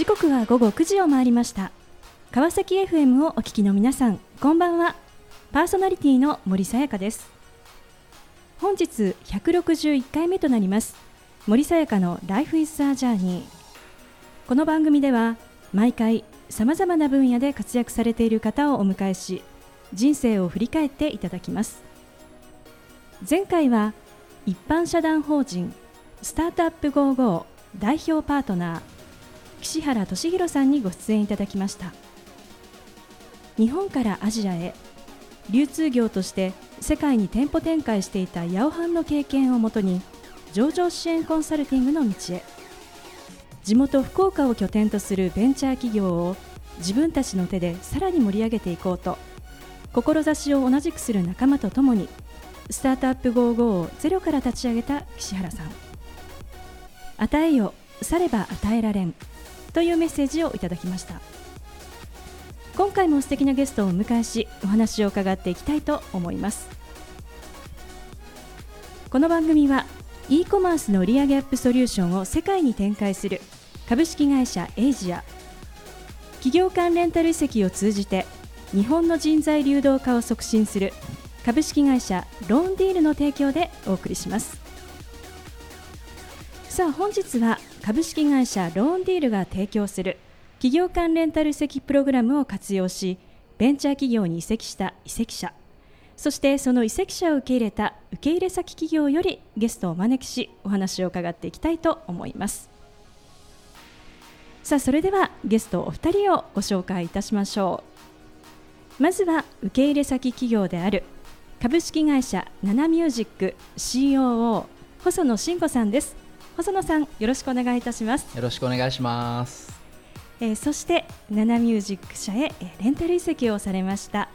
時刻は午後9時を回りました。川崎 FM をお聞きの皆さんこんばんは。パーソナリティの森さやかです。本日161回目となります森さやかの Life is a Journey この番組では毎回さまざまな分野で活躍されている方をお迎えし人生を振り返っていただきます。前回は一般社団法人スタートアップ55代表パートナー岸原俊弘さんにご出演いただきました。日本からアジアへ流通業として世界に店舗展開していたヤオハンの経験をもとに上場支援コンサルティングの道へ。地元福岡を拠点とするベンチャー企業を自分たちの手でさらに盛り上げていこうと志を同じくする仲間とともにスタートアップ55をゼロから立ち上げた岸原さん。与えよされば与えられん。というメッセージをいただきました。今回も素敵なゲストをお迎えしお話を伺っていきたいと思います。この番組は e コマースの売上アップソリューションを世界に展開する株式会社エイジア。企業間レンタル移籍を通じて日本の人材流動化を促進する株式会社ローンディールの提供でお送りします。さあ本日は株式会社ローンディールが提供する企業間レンタル移籍プログラムを活用しベンチャー企業に移籍した移籍者そしてその移籍者を受け入れた受け入れ先企業よりゲストをお招きしお話を伺っていきたいと思います。さあそれではゲストお二人をご紹介いたしましょう。まずは受け入れ先企業である株式会社ナナミュージック COO 細野慎吾さんです。細野さんよろしくお願いいたします。よろしくお願いします。えー、そしてナナミュージック社へ、えー、レンタル移籍をされました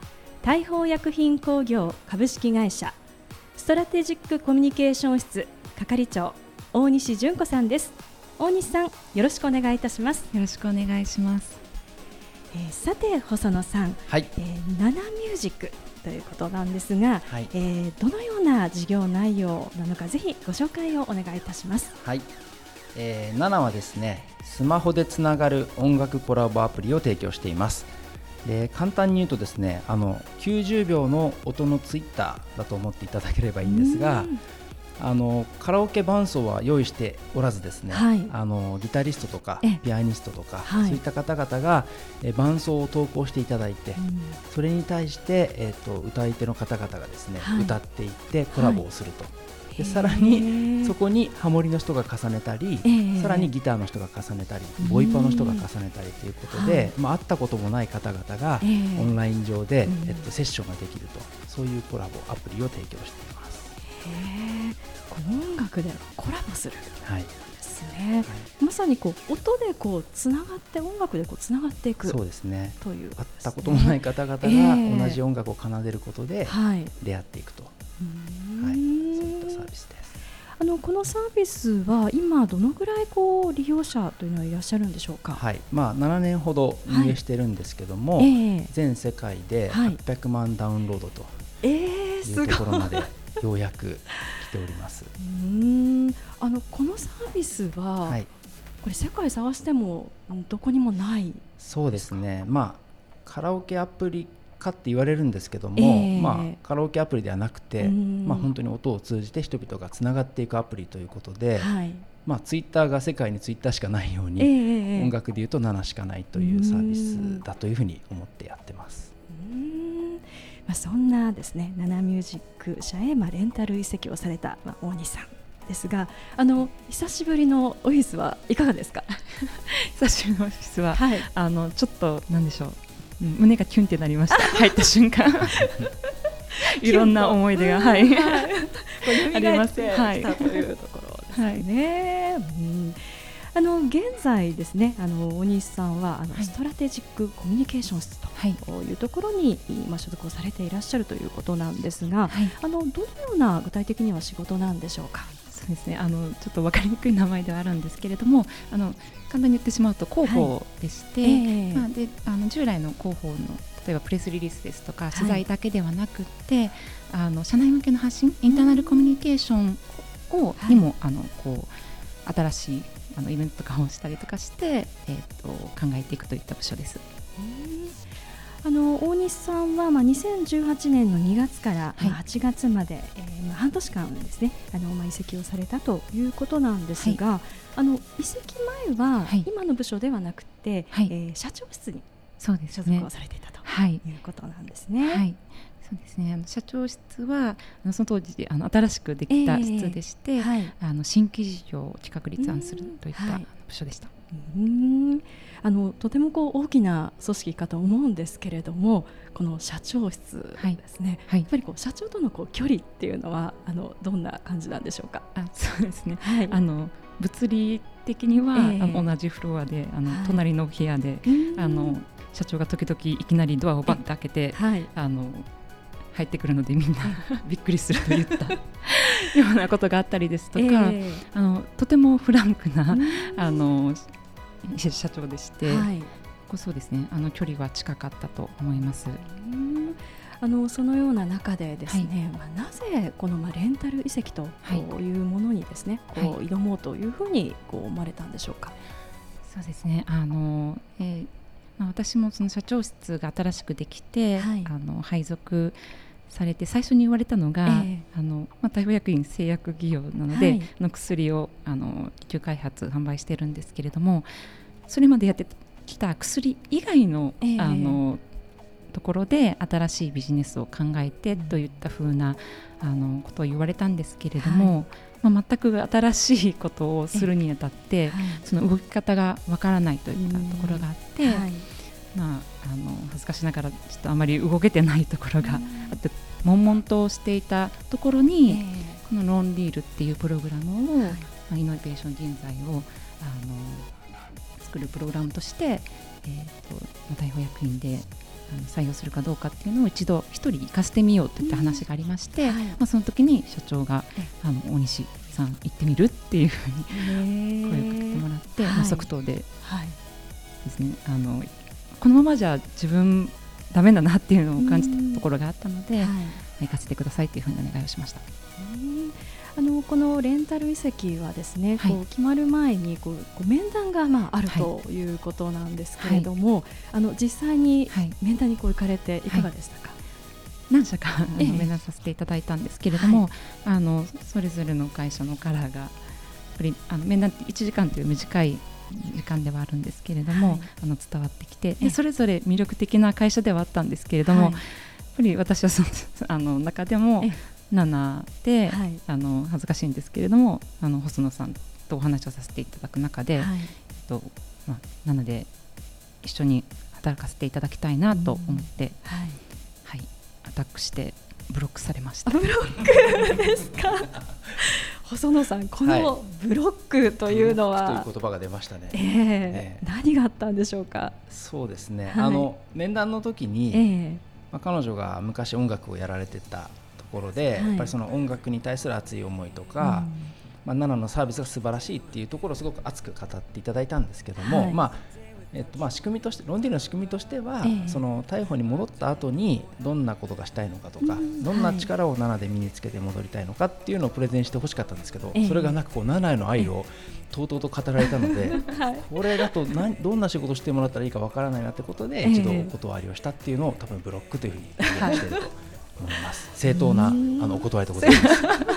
大宝薬品工業株式会社ストラテジックコミュニケーション室係長大西純子さんです。大西さんよろしくお願いいたします。よろしくお願いしますえー、さて細野さん、はい。えー、ナナミュージックということなんですが、はい、えー、どのような事業内容なのかぜひご紹介をお願いいたします。はい、えー、ナはですねスマホでつながる音楽コラボアプリを提供しています。で簡単に言うとですねあの90秒の音のツイッターだと思っていただければいいんですが、あのカラオケ伴奏は用意しておらずですね、はい、あのギタリストとかピアニストとか、そういった方々が、え伴奏を投稿していただいて、うん、それに対して、えーと、歌い手の方々がですね、はい、歌っていってコラボをすると。でさらにそこにハモリの人が重ねたり、さらにギターの人が重ねたりボイパの人が重ねたりということで、まあ、会ったこともない方々がオンライン上で、えっと、セッションができるとそういうコラボアプリを提供しています。音楽でコラボする、はい、ですね、はい、まさにこう音でこうつながって音楽でこうつながっていくそうですね。という、ね、会ったこともない方々が同じ音楽を奏でることで出会っていくと、はい、そういったサービスです。あのこのサービスは今どのぐらいこう利用者というのはいらっしゃるんでしょうか？はい、まあ7年ほど運営してるんですけども、はい。えー、全世界で800万ダウンロードというところまでようやく来ております。うん。あのこのサービスは、はい、これ世界探してもどこにもない？そうですね。まあカラオケアプリかって言われるんですけども、えー、まあ、カラオケアプリではなくて、まあ、本当に音を通じて人々がつながっていくアプリということで、はい、まあ、ツイッターが世界にツイッターしかないように、えー、音楽でいうと7しかないというサービスだというふうに思ってやってます。まあ、そんなですねナナミュージック社へまあレンタル移籍をされた、まあ、大西さんですがあの久しぶりのオフィスはいかがですか？久しぶりのオフィスは、はい、あのちょっとなんでしょう、うん、胸がキュンってなりました。入った瞬間。いろんな思い出が、はい、はい、あります。はい、というところですね。はい、うんあの現在ですねあの大西さんはあの、はい、ストラテジックコミュニケーション室とい。うところに、今所属をされていらっしゃるということなんですが、はい、あのどのような具体的には仕事なんでしょうか？そうですね。あのちょっと分かりにくい名前ではあるんですけれどもあの簡単に言ってしまうと広報でして、はいえ。ー、まあ、であの従来の広報の例えばプレスリリースですとか取材だけではなくて、はい、あの社内向けの発信インターナルコミュニケーションを、にもあのこう新しいあのイベントとかをしたりとかして、えーと、考えていくといった部署です。あの大西さんは、まあ、2018年の2月から、はい、まあ、8月まで、えーまあ、半年間ですねあの、まあ、移籍をされたということなんですが、はい、あの移籍前は、今の部署ではなくて、はい、えー、社長室に所属をされていたと、い、うことなんですね。はいそうですね。あの社長室はその当時あの新しくできた室でして、えーはい、あの新規事業を企画立案するといった部署でした。うん。あのとてもこう大きな組織かと思うんですけれどもこの社長室ですね、はい、やっぱりこう社長とのこう距離っていうのはあのどんな感じなんでしょうか？あそうですね、はい、あの物理的には、えー、あの同じフロアであの、はい、隣の部屋であの社長が時々いきなりドアをバッと開けて、はい、あの入ってくるのでみんな びっくりすると言った。ようなことがあったりですとか、えー、あのとてもフランクなあの社長でして、はい、そうですねあの距離は近かったと思います。あのそのような中でですね、はい、まあ、なぜこのまあレンタル遺跡とい。うものにですね、はい、こう挑もうというふうにこう思われたんでしょうか？そうですねあの、えーまあ、私もその社長室が新しくできて、はい、あの配属されて最初に言われたのが、えー、あのまあ、大薬院製薬企業なので、はい、の薬をあの研究開発販売してるんですけれどもそれまでやってきた薬以外のえー、あのところで新しいビジネスを考えてといったふうなあのことを言われたんですけれども、はい、まあ、全く新しいことをするにあたって、はい、その動き方がわからないといったところがあって。まあ、あの恥ずかしながらちょっとあまり動けてないところがあって、悶々としていたところに、えー、このロンリールっていうプログラムを、はい、まあ、イノベーション人材をあの作るプログラムとして、えーと、大法役員であの採用するかどうかっていうのを一度一人行かせてみようといった話がありまして、うんはい、まあ、その時に社長があの大西さん行ってみるっていうふうに声をかけてもらって、まあ、即答でですね、あのこのままじゃ自分ダメだなっていうのを感じたところがあったので、はい、行かせてくださいというふうにお願いをしました。あのこのレンタル遺跡はですね、はい、こう決まる前にこうこう面談がまああるということなんですけれども、はい、あの実際に面談にこう行かれていかがでしたか？何社か面談させていただいたんですけれども、あのそれぞれの会社のカラーがやっぱりあの面談って1時間という短い時間ではあるんですけれども、はい、あの伝わってきてでそれぞれ魅力的な会社ではあったんですけれども、はい、やっぱり私はその あの中でも7で、はい、あの恥ずかしいんですけれどもあの細野さんとお話をさせていただく中で、はい、えっとまあ、7で一緒に働かせていただきたいなと思って、はい、はい、アタックしてブロックされました。ブロックですか？細野さん、このブロックというのは、はい、という言葉が出ましたね、えー、えー、何があったんでしょうか？そうですね。はい、あの面談の時に、えー、まあ彼女が昔音楽をやられてたところで、はい、やっぱりその音楽に対する熱い思いとか、うん、まあナナのサービスが素晴らしいっていうところをすごく熱く語っていただいたんですけども、まあえっとまあ、仕組みとしてロンディの仕組みとしては、えー、その逮捕に戻った後にどんなことがしたいのかとか、うん、どんな力を7で身につけて戻りたいのかっていうのをプレゼンしてほしかったんですけど、えー、それがなくこう7への愛をとうとうと語られたので、はい、これだと何どんな仕事してもらったらいいかわからないなってことで、一度お断りをしたっていうのを多分ブロックというふうにしていると思います。正当なあのお断りでございます。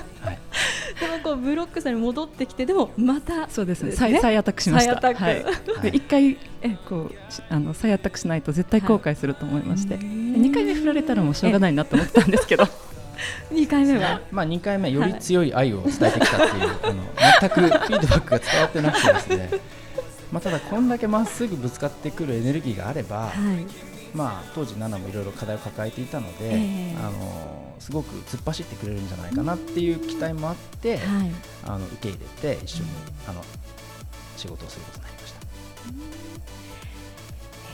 でもこうブロックさんに戻ってきてでもまたそうです。ね。再再アタックしました。はい、で一回えこうあの再アタックしないと絶対後悔すると思いまして、二、回目振られたらもうしょうがないなと思ったんですけど。2回目は、まあ、2回目より強い愛を伝えてきたっていう、あの全くフィードバックが伝わってなくてですね、まあ、ただこんだけまっすぐぶつかってくるエネルギーがあれば、はい、まあ、当時、ナナもいろいろ課題を抱えていたので、えー、あのすごく突っ走ってくれるんじゃないかなっていう期待もあって、はい、あの受け入れて一緒に、あの仕事をすることになりました、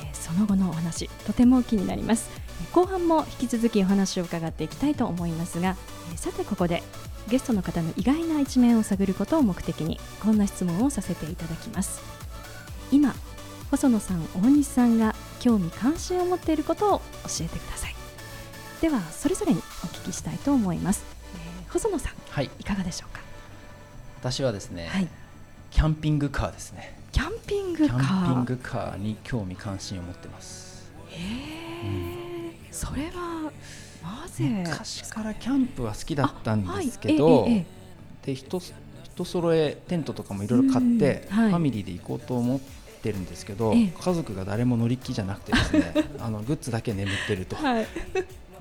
えー、その後のお話とても気になります。後半も引き続きお話を伺っていきたいと思いますが、えー、さてここでゲストの方の意外な一面を探ることを目的にこんな質問をさせていただきます。今細野さん大西さんが興味関心を持っていることを教えてください。ではそれぞれにお聞きしたいと思います、えー、細野さん、はい、いかがでしょうか？私はですね、はい、キャンピングカーですね。キャンピングカー。キャンピングカーに興味関心を持ってます。へえ、それはなぜ？昔からキャンプは好きだったんですけはい。ど、えええで人人揃えテントとかもいろいろ買って、うんはい。ファミリーで行こうと思ってるんですけど、ええ。家族が誰も乗り気じゃなくてですね あのグッズだけ眠ってると、はい。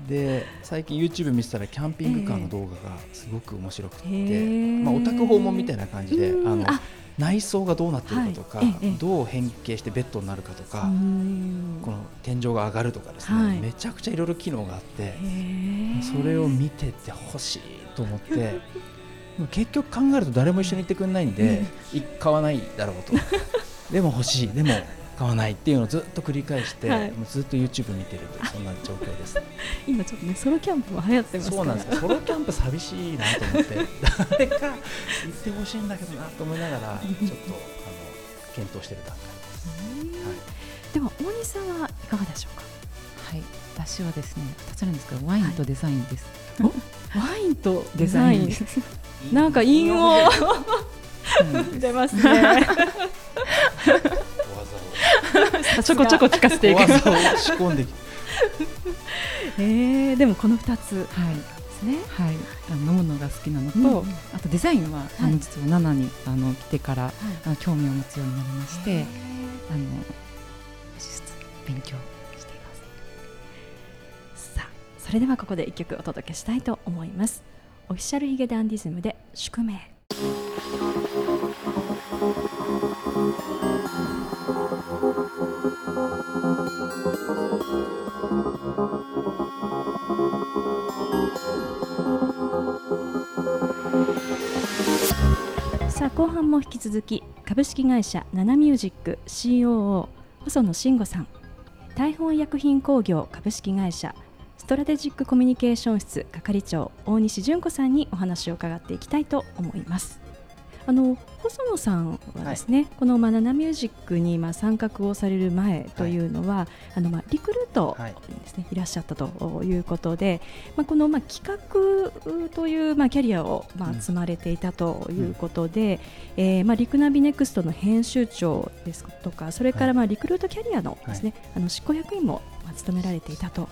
で最近 YouTube 見てたらキャンピングカーの動画がすごく面白くて、へえ。まあ、オタク訪問みたいな感じでうん。あのあ。内装がどうなってるかとか、はい。ええええ。どう変形してベッドになるかとか、うん。この天井が上がるとかですね、はい。めちゃくちゃいろいろ機能があって、それを見てて欲しいと思って 結局考えると誰も一緒に行ってくれないんで、い買わないだろうとでも欲しいでも買わないっていうのをずっと繰り返して、はい。もうずっと YouTube 見てるというそんな状況です。今ちょっとねソロキャンプも流行ってますから。そうなんですよ。ソロキャンプ寂しいなと思って。誰か行ってほしいんだけどなと思いながらちょっとあの検討してる段階です、はい。では大西さんはいかがでしょうか？はい。私はですね2つあるんですけどワインとデザインです、ワインとデザイン？です。なんか韻を 出ますね。小 ちょこちょこ聞かせていく。仕込んで えー、でもこの2つではい。すね。はい、あの飲むのが好きなのと、うんうん。あとデザインは、あはい。の実は7にあの来てからあの興味を持つようになりまして、へあの勉強しています。ーさあそれではここで一曲お届けしたいと思います。オフィシャルヒゲダンディズムで宿命さあ後半も引き続き株式会社ナナミュージック COO 細野慎吾さん大本薬品工業株式会社ストラテジックコミュニケーション室係長大西純子さんにお話を伺っていきたいと思います。あの細野さんはですね、このまあナナミュージックにまあ参画をされる前というのは、あのまあリクルートはい。にですね、い、らっしゃったということで、まあこのまあ企画というまあキャリアをまあうん。積まれていたということで、えーまあリクナビネクストの編集長ですとか、それからまあリクルートキャリアのですね、あの執行役員もまあ務められていたと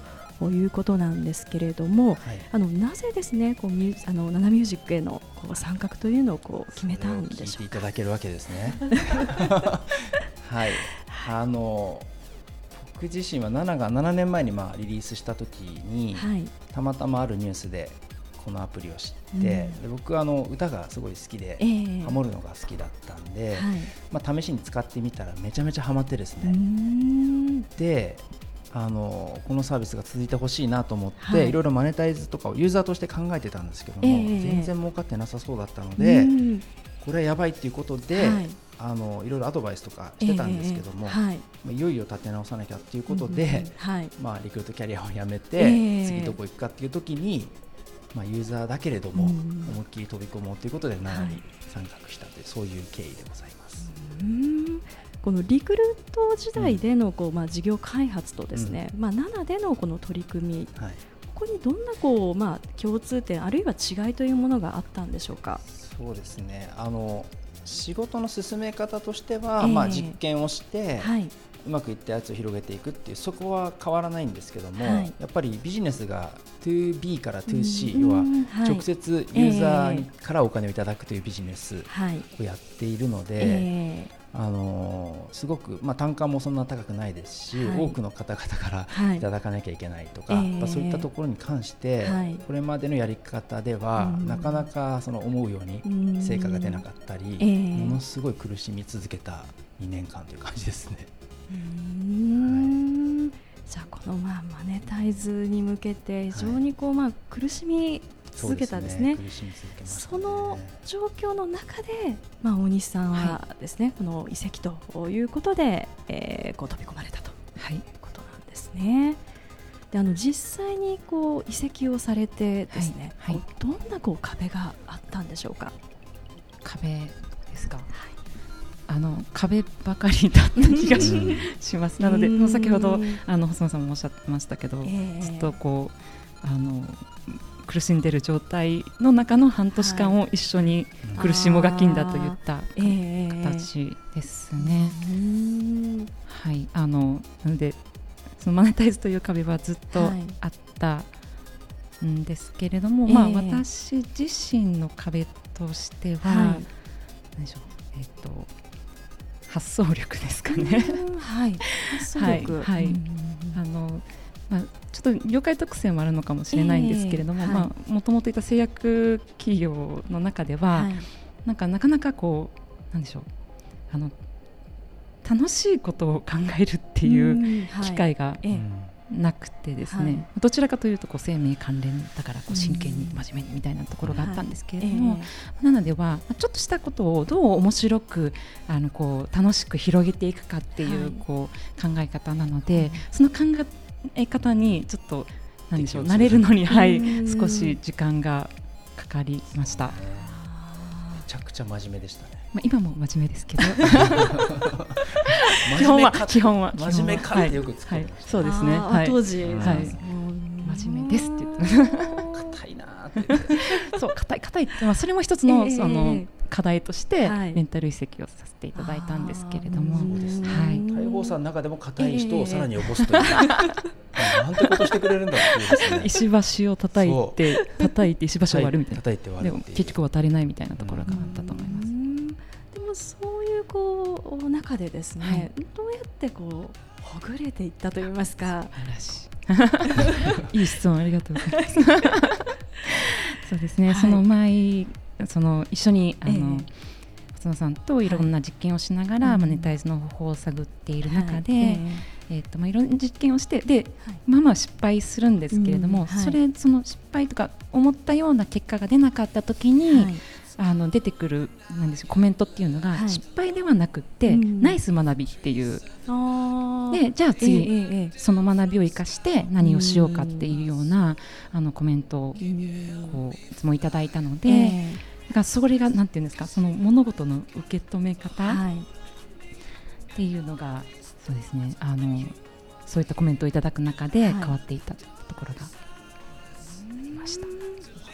いうことなんですけれども、はい。あのなぜですね、こうミュあのナナミュージックへのこう参画というのをこう決めたんでしょうか？ただけるわけですね。はい、あの僕自身は7が7年前にまあリリースした時に、はい、たまたまあるニュースでこのアプリを知って、うん。で僕あの歌がすごい好きで、えーハモるのが好きだったんで、はい、まあ、試しに使ってみたらめちゃめちゃハマってですね、ん。であのこのサービスが続いてほしいなと思って、はい。い、ろいろマネタイズとかをユーザーとして考えてたんですけども、ええ全然儲かってなさそうだったので、うんこれはやばいっていうことで、はい。あのいろいろアドバイスとかしてたんですけども、えーはい、まあいよいよ立て直さなきゃっていうことで、うんうんはい、まあ、リクルートキャリアをやめて、えー次どこ行くかっていう時に、まあ、ユーザーだけれども、うん思いっきり飛び込もうということで7はい。に参画したという、そういう経緯でございます。うーんこのリクルート時代でのこう、まあ、事業開発とですね、まあ、7でのこの取り組みはい、ここにどんなこう、まあ、共通点あるいは違いというものがあったんでしょうか？そうですね。あの仕事の進め方としては、ええ。まあ、実験をして、はい、うまくいったやつを広げていくっていうそこは変わらないんですけども、はい。やっぱりビジネスが 2B から 2C、うん。要ははい。直接ユーザーにからお金をいただくというビジネスはい。をやっているので、えあのーすごく、まあ、単価もそんな高くないですし、はい。多くの方々からーはい。いただかなきゃいけないとか、ええ。やっぱそういったところに関して、はい。これまでのやり方では、うん。なかなかその思うようにうん。成果が出なかったり、ええ。ものすごい苦しみ続けた2年間という感じですね。じゃあこのまあマネタイズに向けて非常にこうまあ苦しみ続けたんですね。そね。の状況の中で、まあ、大西さんはですね、この遺跡ということで、えーこう飛び込まれたと。はい。いうことなんですね。であの実際にこう移籍をされてですね、はい。はい。どんなこう壁があったんでしょうか？壁ですか、あの壁ばかりだった気がします。なのでうん先ほどあの細野さんもおっしゃってましたけど、えーずっとこうあの苦しんでる状態の中の半年間を一緒に苦しもがきんだと言った、えー。じですね。はい、あのなのでそのマネタイズという壁はずっとあったんですけれども、はい、まあ、私自身の壁としては、はい、何でしょう、えっ、ー、と発想力ですかね。はい、発想力、はい、はい、あのまあ、ちょっと業界特性もあるのかもしれないんですけれども、えー、まあ、もともといた製薬企業の中では、はい、なんかなかなかこうなんでしょうあの楽しいことを考えるっていう機会がなくてですね、はい、どちらかというとこう生命関連だからこう真剣に真面目にみたいなところがあったんですけれども、はい。えー、なのではちょっとしたことをどう面白くあのこう楽しく広げていくかっていうこう考え方なので、その考え方にちょっと何でしょう慣れるのに、はい、少し時間がかかりました。めちゃくちゃ真面目でしたね。まあ今も真面目ですけど。基本は基本は真面目かってよくはい、そうですね。はい、当時、はい、真面目ですって言って。硬いな そう硬い硬いってまあそれも一つのその課題としてレンタル移籍をさせていただいたんですけれども、はい、大砲さんの中でも硬い人をさらに起こすという、なんてことしてくれるんだっていう、石橋を叩いて叩いて石橋を割るみたいな、叩いて割るでも結局は足りないみたいなところがあったと思います。でもそういうこう中でですね、どうやってこうほぐれていったといいますか。い。い質問ありがとうございます。そうですね、その前その一緒にあの、細野さんといろんな実験をしながら、はい、マネタイズの方法を探っている中で、はい、えーとまあ、いろんな実験をしてで、はい、まあまあ失敗するんですけれども、うん、それその失敗とか思ったような結果が出なかった時に、あの出てくるなんですコメントっていうのが、失敗ではなくて、うん、ナイス学びっていう。でじゃあ次、えーえー、その学びを生かして何をしようかっていうような、あのコメントをこういつもいただいたので。えーがそれがなんていうんですかその物事の受け止め方、はい、っていうのがそうですねあのそういったコメントをいただく中で変わっていったところがありました。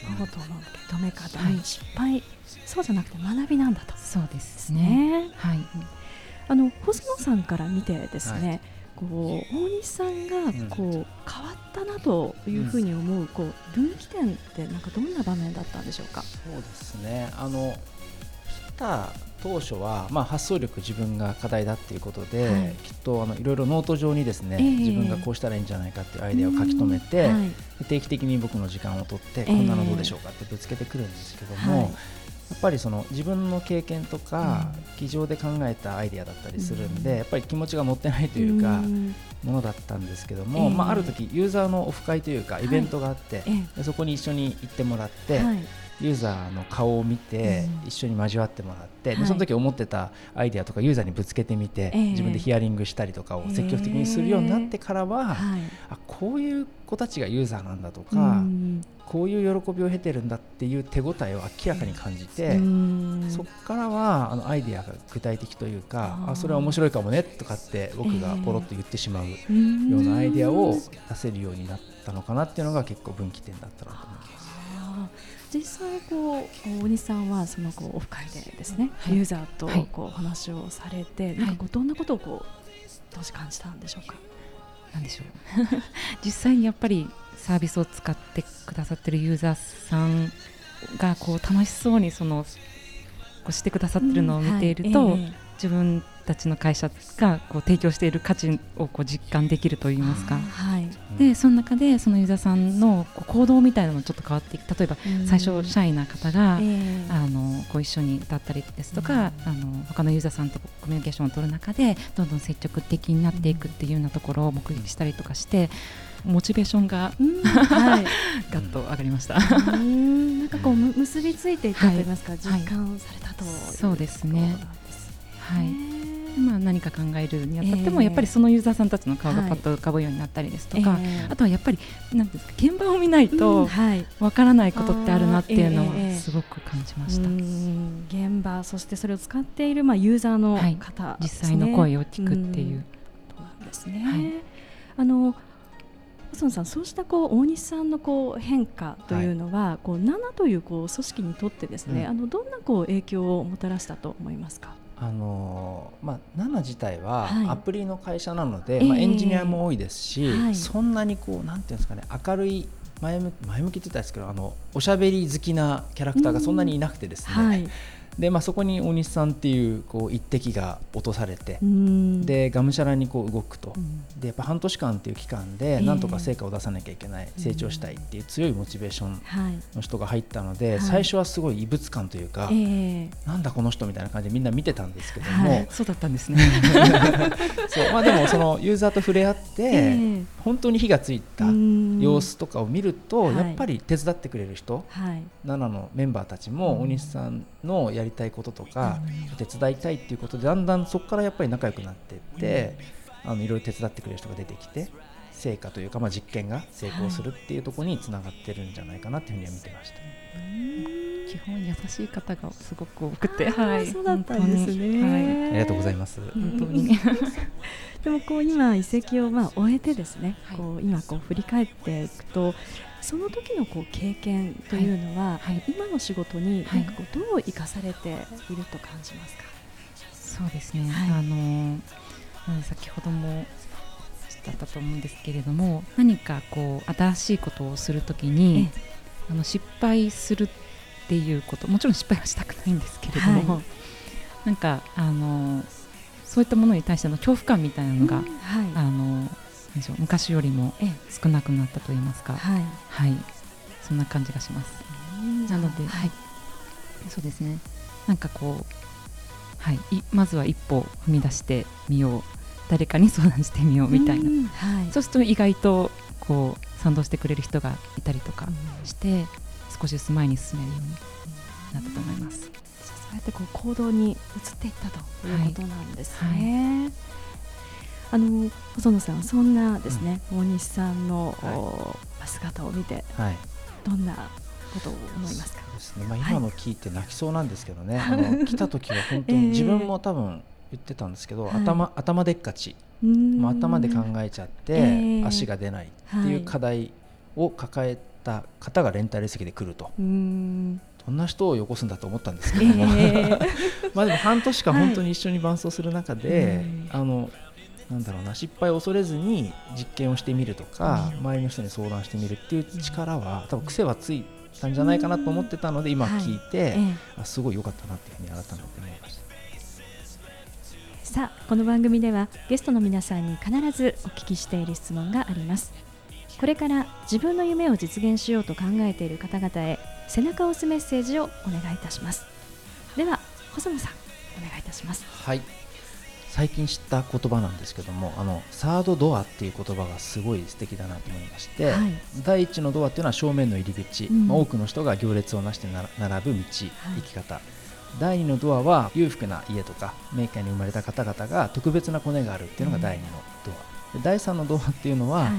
物事の受け止め方、はい、失敗。そうじゃなくて学びなんだと。そうですね。はい、あの細野さんから見てですね、はいこう大西さんがこう、変わったなというふうに思うこう分岐点ってなんかどんな場面だったんでしょうか？そうですね。あの来た当初は、まあ、発想力自分が課題だっていうことで、はい、きっとあのいろいろノート上にですね、えー、自分がこうしたらいいんじゃないかっていうアイデアを書き留めて、はい、定期的に僕の時間を取って、こんなのどうでしょうかってぶつけてくるんですけども、はいやっぱりその自分の経験とか、机上で考えたアイデアだったりするんで、やっぱり気持ちが乗ってないというか、ものだったんですけども、まあ、ある時ユーザーのオフ会というかイベントがあって、そこに一緒に行ってもらって、ユーザーの顔を見て、一緒に交わってもらって、その時思ってたアイデアとかユーザーにぶつけてみて、自分でヒアリングしたりとかを積極的にするようになってからは、あこういう子たちがユーザーなんだとか、こういう喜びを経てるんだっていう手応えを明らかに感じて、そこからはあのアイデアが具体的というかあそれは面白いかもねとかって僕がポロッと言ってしまうようなアイデアを出せるようになったのかなっていうのが結構分岐点だったなと思います。実際こう大西さんはそのこうオフ会でですね、はい、ユーザーとこうお話をされて、はい、なんかこうどんなことをこう当時感じたんでしょうか？なんでしょう。実際にやっぱりサービスを使ってくださってるユーザーさんがこう楽しそうにそのこうしてくださってるのを見ていると、うんはい。えー、自分たちの会社がこう提供している価値をこう実感できるといいますか、はい、でその中でそのユーザーさんのこう行動みたいなのもちょっと変わっていく例えば最初シャイな方が、うん、あのこう一緒に歌ったりですとか、うん、あの他のユーザーさんとコミュニケーションを取る中でどんどん積極的になっていくっていうようなところを目撃したりとかして。モチベーションが、はい、ガッと上がりました。なんかこう結びついていったと言いますか、実感されたとそうですね。はい。まあ、何か考えるにあたっても、やっぱりそのユーザーさんたちの顔がパッと浮かぶようになったりですとか、あとはやっぱりなんですか現場を見ないとわからないことってあるなっていうのはすごく感じました、現場そしてそれを使っているまあユーザーの方、はい、実際の声を聞くっていう。うですね、はい、あの細野さん、そうしたこう大西さんのこう変化というのは、はい、こう7というこう組織にとってですね、うん、あのどんなこう影響をもたらしたと思いますか？あのまあ、ナナ自体ははい。アプリの会社なので、ええ。まあ、エンジニアも多いですし、はい。そんなにこうなんていうんですかね明るい前向前向きって言ったらですけどあのおしゃべり好きなキャラクターがそんなにいなくてですね、はいでまあ、そこに大西さんっていうこう一滴が落とされてう、ん。でがむしゃらにこう動くと、うん。でやっぱ半年間っていう期間ええ。でなんとか成果を出さなきゃいけない、成長したいっていう強いモチベーションはい。の人が入ったので、はい。最初はすごい異物感というか、ええ。なんだこの人みたいな感じでみんな見てたんですけども、はい。そうだったんですね。そう。まあ、でもそのユーザーと触れ合って、ええ。本当に火がついたうん。様子とかを見ると、はい。やっぱり手伝ってくれる人、はい。7のメンバーたちもうん。大西さんのやりたいこととか、手伝いたいっていうことでだんだんそこからやっぱり仲良くなっていって、あのいろいろ手伝ってくれる人が出てきて成果というか、まあ、実験が成功するっていうところにつながってるんじゃないかなっていうふうには見てました。基本優しい方がすごく多くて、あーそうだったんですね。はい。ありがとうございます。本当に。でもこう今移籍をまあ終えてですね、はい。こう今こう振り返っていくとその時のこう経験というのは、はい。はい。今の仕事にはい。なんかこうどう生かされていると感じますか？そうですね、はい。あの先ほどもだったと思うんですけれども何かこう新しいことをするときにあの失敗するっていうこともちろん失敗はしたくないんですけれども、はい。なんかあのそういったものに対しての恐怖感みたいなのが、うん。はい。あの昔よりもええ少なくなったといいますか、はい。はい、そんな感じがします。なので、はい、そうですね。なんかこう、はい、いまずは一歩踏み出してみよう、誰かに相談してみようみたいな。うんはい。そうすると意外とこう賛同してくれる人がいたりとかうんして、少しずつ前に進めるようになったと思います。そうやってこう行動に移っていったということなんですね。あの細野さんそんなですね、大西さんの、はい。お姿を見てはい。どんなことを思いますか？ですね。まあ、はい。今の聞いて泣きそうなんですけどね、あの来た時は本当 ええ。に自分も多分言ってたんですけど、はい。頭頭でっかち、うん。まあ、頭で考えちゃって、ええ。足が出ないってはいいう課題を抱えた方がレンタル席で来ると、うん。どんな人をよこすんだと思ったんですけども、え まあでも半年間本当に一緒に伴走する中で、はいあのなんだろうな失敗を恐れずに実験をしてみるとか、うん。周りの人に相談してみるっていう力は多分癖はついたんじゃないかなと思ってたので今聞いて、ええ。あすごい良かったなっていうふうに改めて思いました。さあこの番組ではゲストの皆さんに必ずお聞きしている質問があります。これから自分の夢を実現しようと考えている方々へ背中を押すメッセージをお願いいたします。では細野さんお願いいたします。はい最近知った言葉なんですけどもあのサードドアっていう言葉がすごい素敵だなと思いまして、はい。第一のドアっていうのは正面の入り口、うん。まあ多くの人が行列をなして並ぶ道、生き方。第二のドアは裕福な家とかメーカーに生まれた方々が特別なコネがあるっていうのが第二のドア、で第三のドアっていうのは、はい。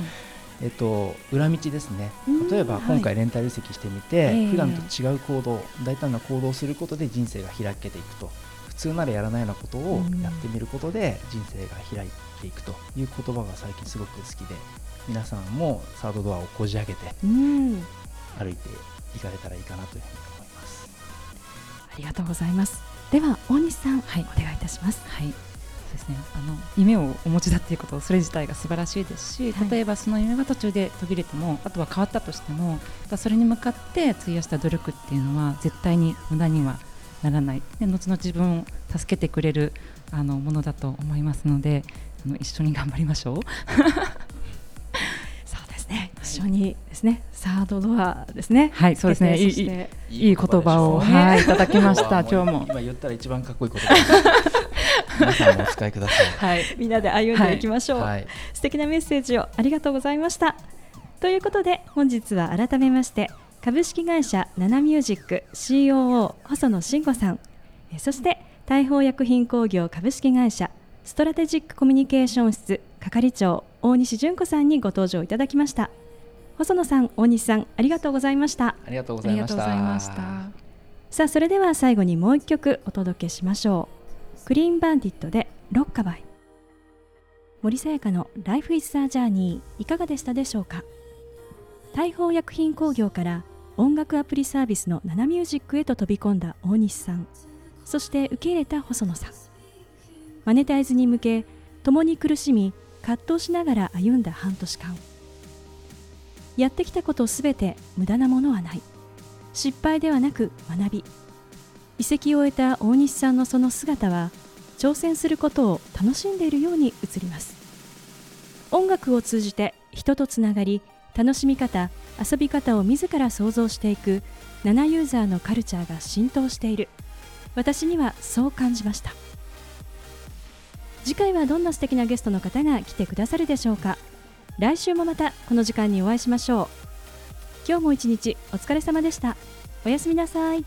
えっと、裏道ですね。うん。例えばはい。今回レンタル移籍してみて、ええ。普段と違う行動大胆な行動をすることで人生が開けていくと。普通ならやらないようなことをうん。やってみることで人生が開いていくという言葉が最近すごく好きで皆さんもサードドアをこじ開けてうん。歩いていかれたらいいかなというふうに思います。ありがとうございます。では大西さん、はい。お願いいたします。はい。そうですね、あの夢をお持ちだっていうことそれ自体が素晴らしいですし、はい。例えばその夢が途中で途切れてもあとは変わったとしてもそれに向かって費やした努力っていうのは絶対に無駄にはならない。で後々自分を助けてくれるあのものだと思いますのであの一緒に頑張りましょう。そうですね。一緒にですね。サードドアですね。はいそうですね。いいいい言葉を、はい、いただきました 今日も。今言ったら一番かっこいい言葉。です皆さんもお使いください。はい。みんなで歩んでいきましょう、はい、素敵なメッセージをありがとうございました。ということで本日は改めまして株式会社ナナミュージック COO 細野慎吾さん。えそして大宝薬品工業株式会社ストラテジックコミュニケーション室係長大西純子さんにご登場いただきました。細野さん大西さんありがとうございました。ありがとうごありがとうざいました。ございました。さあそれでは最後にもう一曲お届けしましょう。クリーンバンディットでロッカバイ。森さやかの Life is a Journey いかがでしたでしょうか？大宝薬品工業から音楽アプリサービスのナナミュージックへと飛び込んだ大西さん。そして受け入れた細野さん。マネタイズに向け共に苦しみ葛藤しながら歩んだ半年間。やってきたことすべて無駄なものはない。失敗ではなく学び。移籍を終えた大西さんのその姿は挑戦することを楽しんでいるように映ります。音楽を通じて人とつながり楽しみ方遊び方を自ら想像していく7ユーザーのカルチャーが浸透している。私にはそう感じました。次回はどんな素敵なゲストの方が来てくださるでしょうか。来週もまたこの時間にお会いしましょう。今日も一日お疲れ様でした。おやすみなさい。